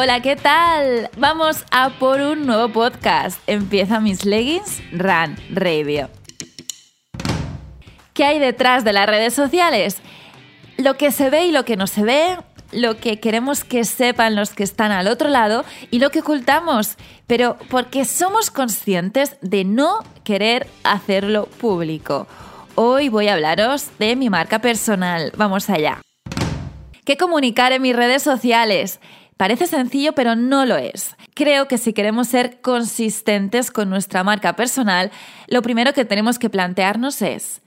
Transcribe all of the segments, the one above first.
Hola, ¿qué tal? Vamos a por un nuevo podcast. Empieza Mis Leggings Run Radio. ¿Qué hay detrás de las redes sociales? Lo que se ve y lo que no se ve, lo que queremos que sepan los que están al otro lado y lo que ocultamos, pero porque somos conscientes de no querer hacerlo público. Hoy voy a hablaros de mi marca personal. Vamos allá. ¿Qué comunicar en mis redes sociales? Parece sencillo, pero no lo es. Creo que si queremos ser consistentes con nuestra marca personal, lo primero que tenemos que plantearnos es,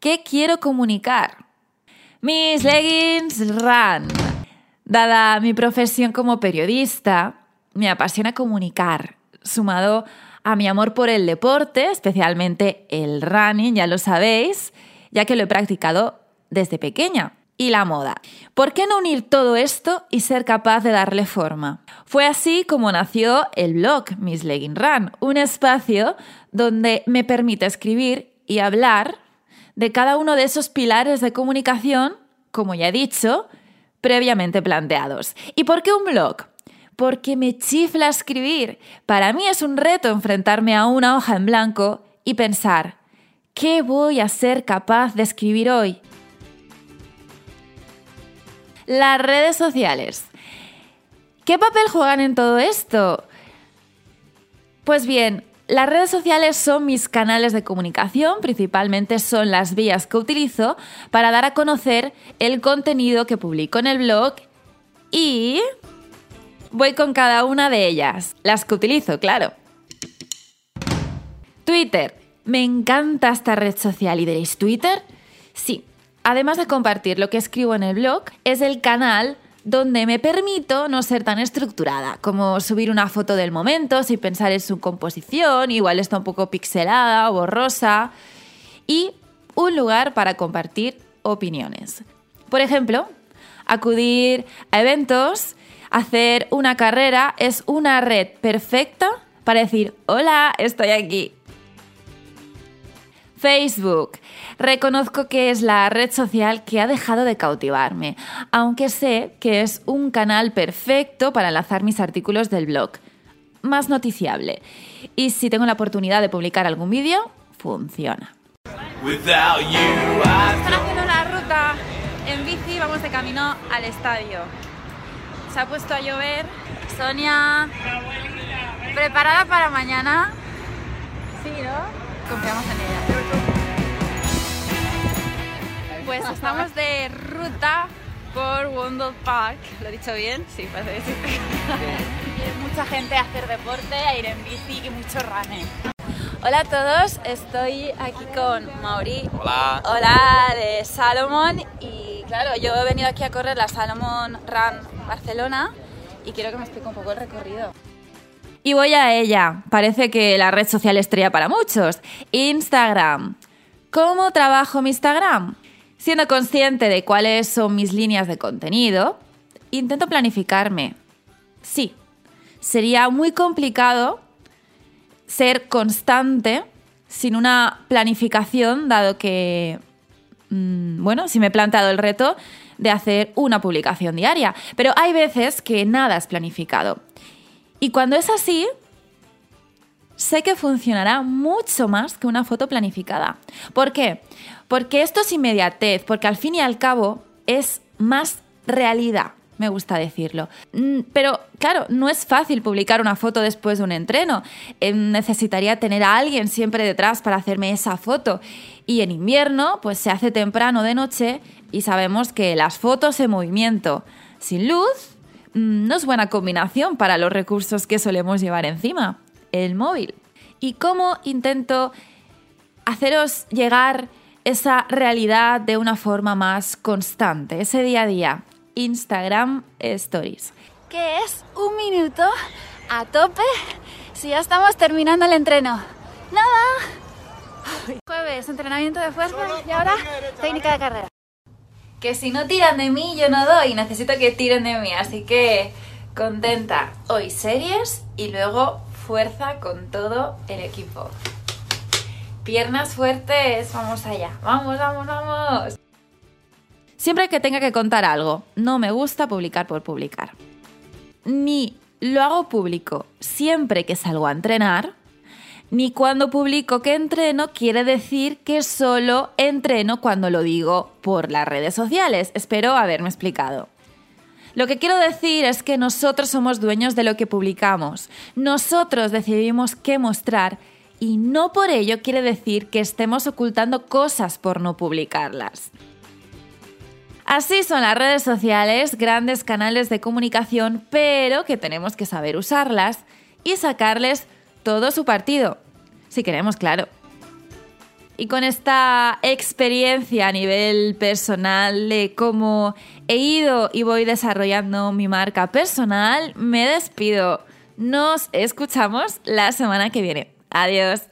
¿qué quiero comunicar? Mis leggings run. Dada mi profesión como periodista, me apasiona comunicar, sumado a mi amor por el deporte, especialmente el running, ya lo sabéis, ya que lo he practicado desde pequeña, y la moda. ¿Por qué no unir todo esto y ser capaz de darle forma? Fue así como nació el blog Miss Legging Run, un espacio donde me permite escribir y hablar de cada uno de esos pilares de comunicación, como ya he dicho, previamente planteados. ¿Y por qué un blog? Porque me chifla escribir. Para mí es un reto enfrentarme a una hoja en blanco y pensar, ¿qué voy a ser capaz de escribir hoy? Las redes sociales. ¿Qué papel juegan en todo esto? Pues bien, las redes sociales son mis canales de comunicación, principalmente son las vías que utilizo para dar a conocer el contenido que publico en el blog y voy con cada una de ellas, las que utilizo, claro. Twitter. Me encanta esta red social y diréis, ¿Twitter? Sí. Además de compartir lo que escribo en el blog, es el canal donde me permito no ser tan estructurada, como subir una foto del momento sin pensar en su composición, igual está un poco pixelada o borrosa, y un lugar para compartir opiniones. Por ejemplo, acudir a eventos, hacer una carrera es una red perfecta para decir, hola, estoy aquí. Facebook. Reconozco que es la red social que ha dejado de cautivarme, aunque sé que es un canal perfecto para enlazar mis artículos del blog. Más noticiable. Y si tengo la oportunidad de publicar algún vídeo, funciona. Están haciendo la ruta en bici, vamos de camino al estadio. Se ha puesto a llover. Sonia, ¿preparada para mañana? Sí, ¿no? Confiamos en ella. Pues estamos de ruta por Wondle Park. ¿Lo he dicho bien? Sí, parece que sí. mucha gente a hacer deporte, a ir en bici y mucho running. Hola a todos, estoy aquí con Mauri. Hola. Hola de Salomon y claro, yo he venido aquí a correr la Salomon Run Barcelona y quiero que me explique un poco el recorrido. Y voy a ella. Parece que la red social estrella para muchos. Instagram. ¿Cómo trabajo mi Instagram? Siendo consciente de cuáles son mis líneas de contenido, intento planificarme. Sí, sería muy complicado ser constante sin una planificación, dado que, mm, bueno, si me he planteado el reto de hacer una publicación diaria. Pero hay veces que nada es planificado. Y cuando es así, sé que funcionará mucho más que una foto planificada. ¿Por qué? Porque esto es inmediatez, porque al fin y al cabo es más realidad, me gusta decirlo. Mm, pero claro, no es fácil publicar una foto después de un entreno. Eh, necesitaría tener a alguien siempre detrás para hacerme esa foto. Y en invierno, pues se hace temprano de noche y sabemos que las fotos en movimiento sin luz no es buena combinación para los recursos que solemos llevar encima, el móvil. ¿Y cómo intento haceros llegar esa realidad de una forma más constante, ese día a día? Instagram Stories. ¿Qué es un minuto a tope si ya estamos terminando el entreno? Nada. Jueves, entrenamiento de fuerza y ahora técnica de carrera que si no tiran de mí, yo no doy. Necesito que tiren de mí. Así que contenta. Hoy series y luego fuerza con todo el equipo. Piernas fuertes. Vamos allá. Vamos, vamos, vamos. Siempre que tenga que contar algo, no me gusta publicar por publicar. ni lo hago público siempre que salgo a entrenar, ni cuando publico que entreno quiere decir que solo entreno cuando lo digo por las redes sociales. Espero haberme explicado. Lo que quiero decir es que nosotros somos dueños de lo que publicamos. Nosotros decidimos qué mostrar y no por ello quiere decir que estemos ocultando cosas por no publicarlas. Así son las redes sociales, grandes canales de comunicación, pero que tenemos que saber usarlas y sacarles todo su partido, si queremos, claro. Y con esta experiencia a nivel personal de cómo he ido y voy desarrollando mi marca personal, me despido. Nos escuchamos la semana que viene. Adiós.